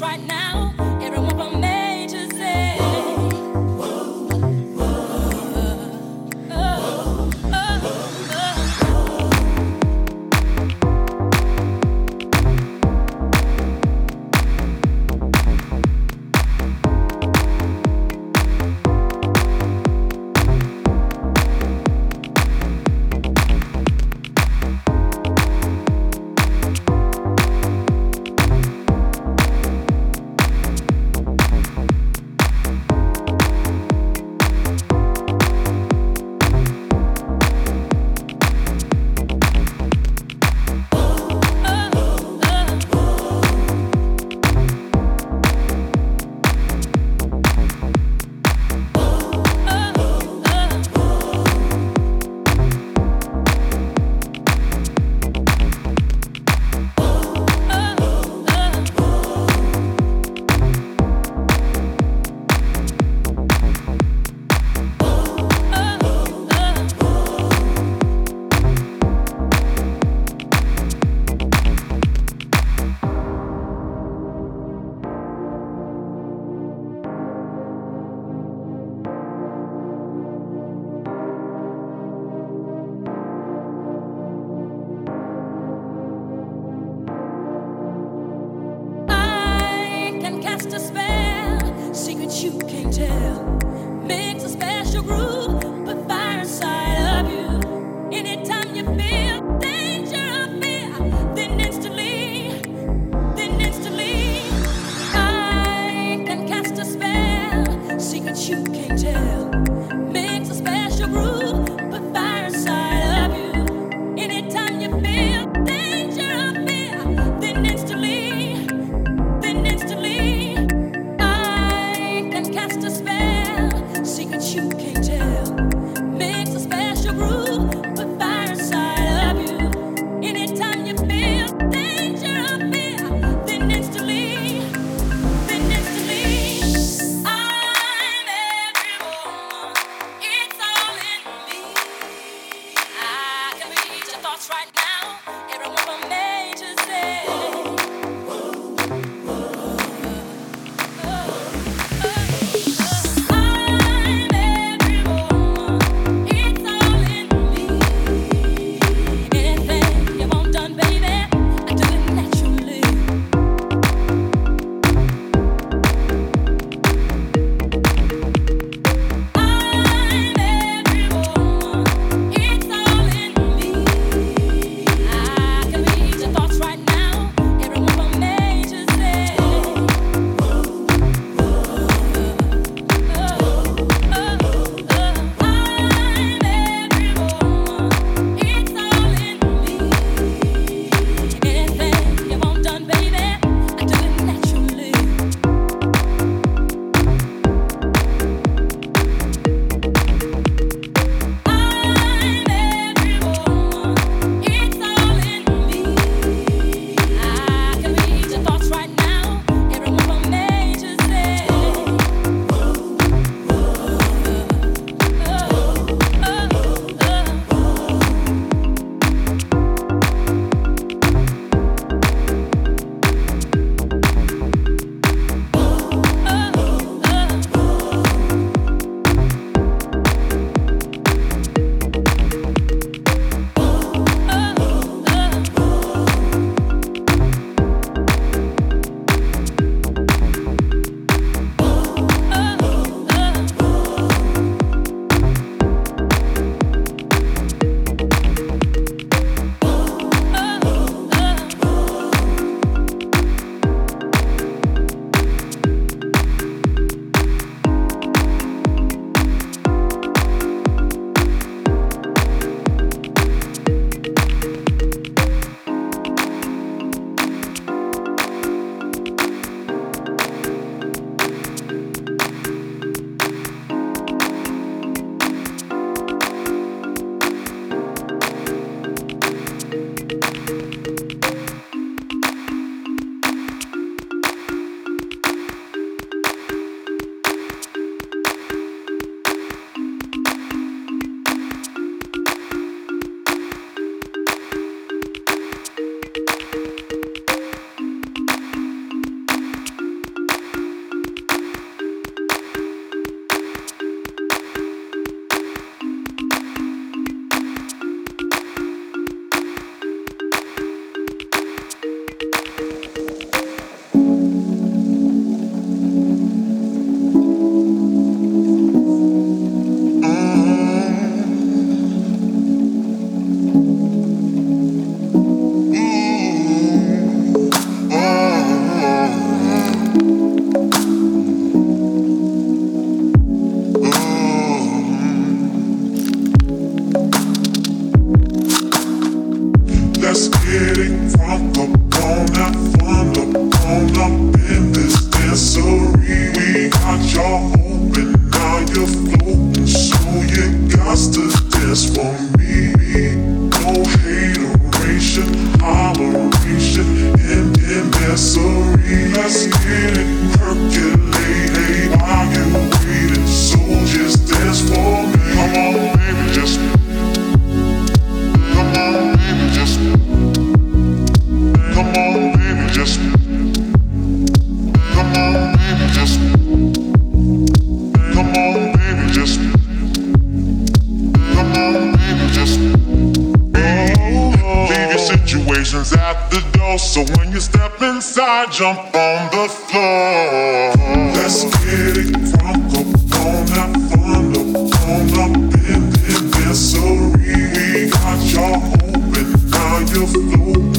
right now.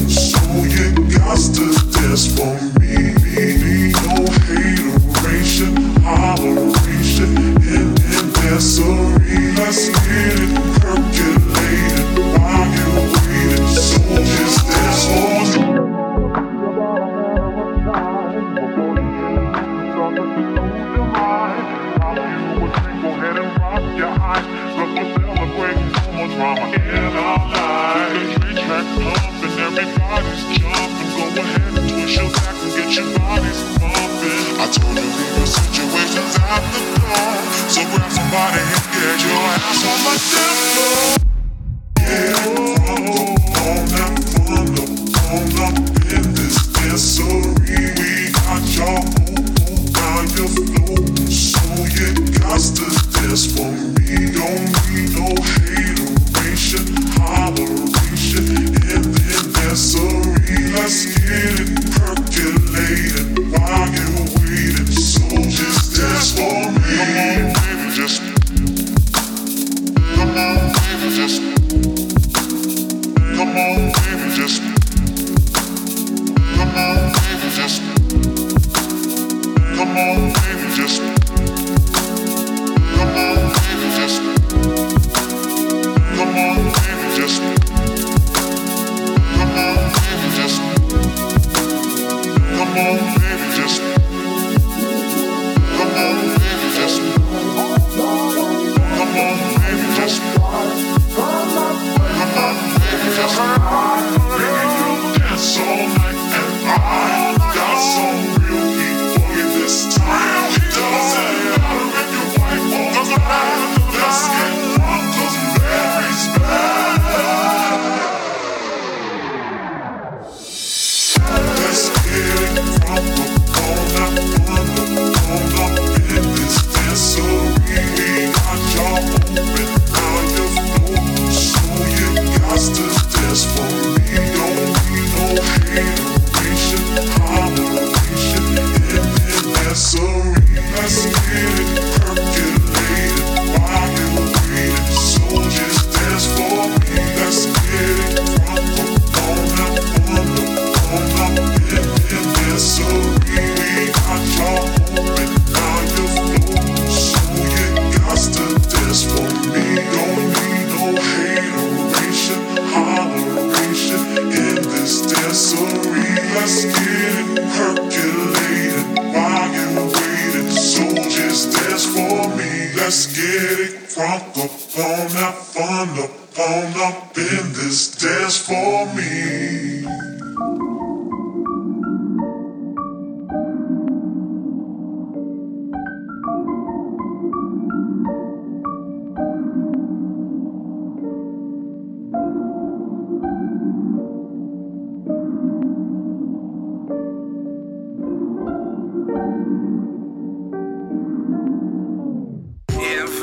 So you got to dance for me.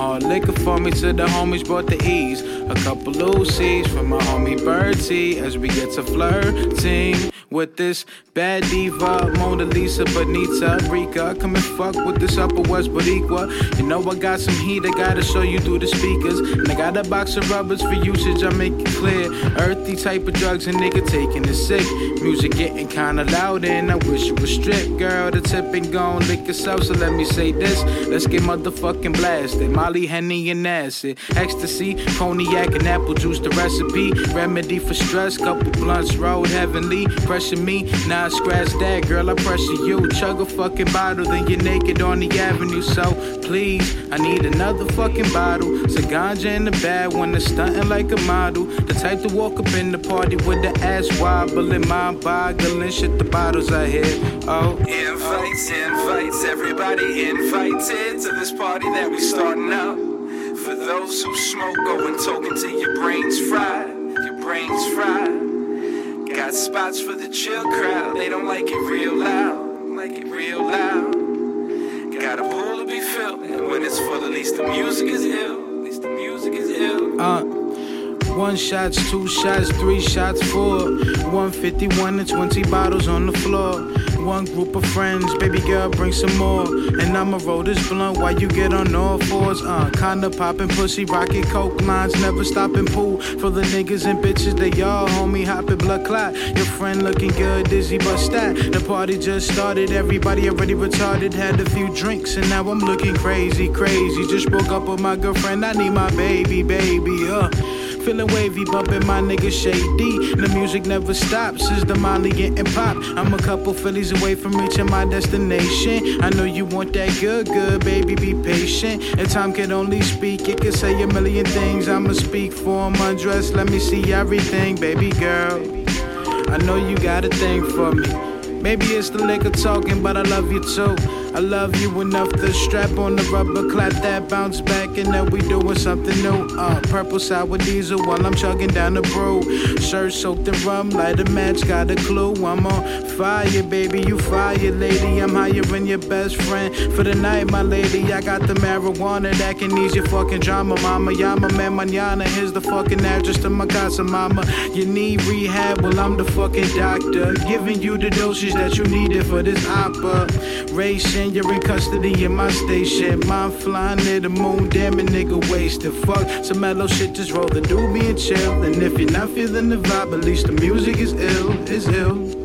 Hard liquor for me till the homies brought the ease. A couple Lucy's from my homie Birdie as we get to flirting with this bad diva, Mona Lisa, Bonita, Rika. Come and fuck with this Upper West Boricua. You know I got some heat, I gotta show you through the speakers. And I got a box of rubbers for usage, I make it clear. Earthy type of drugs a nigga taking it sick. Music getting kinda loud and I wish it was stripped, girl. The tip and gone lick yourself, so let me say this. Let's get motherfucking blasted. My Molly, Henny, and acid. Eh, ecstasy, cognac, and apple juice, the recipe. Remedy for stress, couple blunts, road heavenly. Pressure me, I scratch that, girl, I pressure you. Chug a fucking bottle, then you're naked on the avenue. So please, I need another fucking bottle. It's a ganja in the bag when it's stunting like a model. The type to walk up in the party with the ass wobbling, mind boggling. Shit, the bottles I hit. Oh, invites, invites, everybody invited to this party that we starting up. For those who smoke, go and token till your brains fried, your brains fried. Got spots for the chill crowd, they don't like it real loud, like it real loud. Got a pool to be filled, and when it's full, at least the music is ill, at least the music is ill. Uh. One shots, two shots, three shots, four. 151 and 20 bottles on the floor. One group of friends, baby girl, bring some more. And I'ma roll this blunt while you get on all fours. Uh, kinda poppin' pussy, rocket coke lines, never stopping pool. For the niggas and bitches, they all homie hopping blood clot. Your friend looking good, dizzy but stat. The party just started, everybody already retarded. Had a few drinks, and now I'm looking crazy, crazy. Just broke up with my girlfriend, I need my baby, baby, uh. Feeling wavy, bumping my nigga shady. The music never stops, is the Molly getting pop. I'm a couple Phillies away from reaching my destination. I know you want that good, good, baby, be patient. And time can only speak, it can say a million things. I'ma speak for him, undress, let me see everything, baby girl. I know you got a thing for me. Maybe it's the liquor talking, but I love you too. I love you enough to strap on the rubber, clap that bounce back, and then we doing something new. Uh, purple sour diesel while I'm chugging down the brew. Shirt soaked in rum, light a match, got a clue. I'm on fire, baby, you fire, lady. I'm hiring your best friend for the night, my lady. I got the marijuana that can ease your fucking drama, mama. Yama man mañana. Here's the fucking address to my casa, mama. You need rehab, well I'm the fucking doctor, giving you the dosage that you needed for this You're in custody in my station. Mind flying near the moon, damn it, nigga, wasted. Fuck some mellow shit, just roll the doobie and chill. And if you're not feeling the vibe, at least the music is ill, is ill.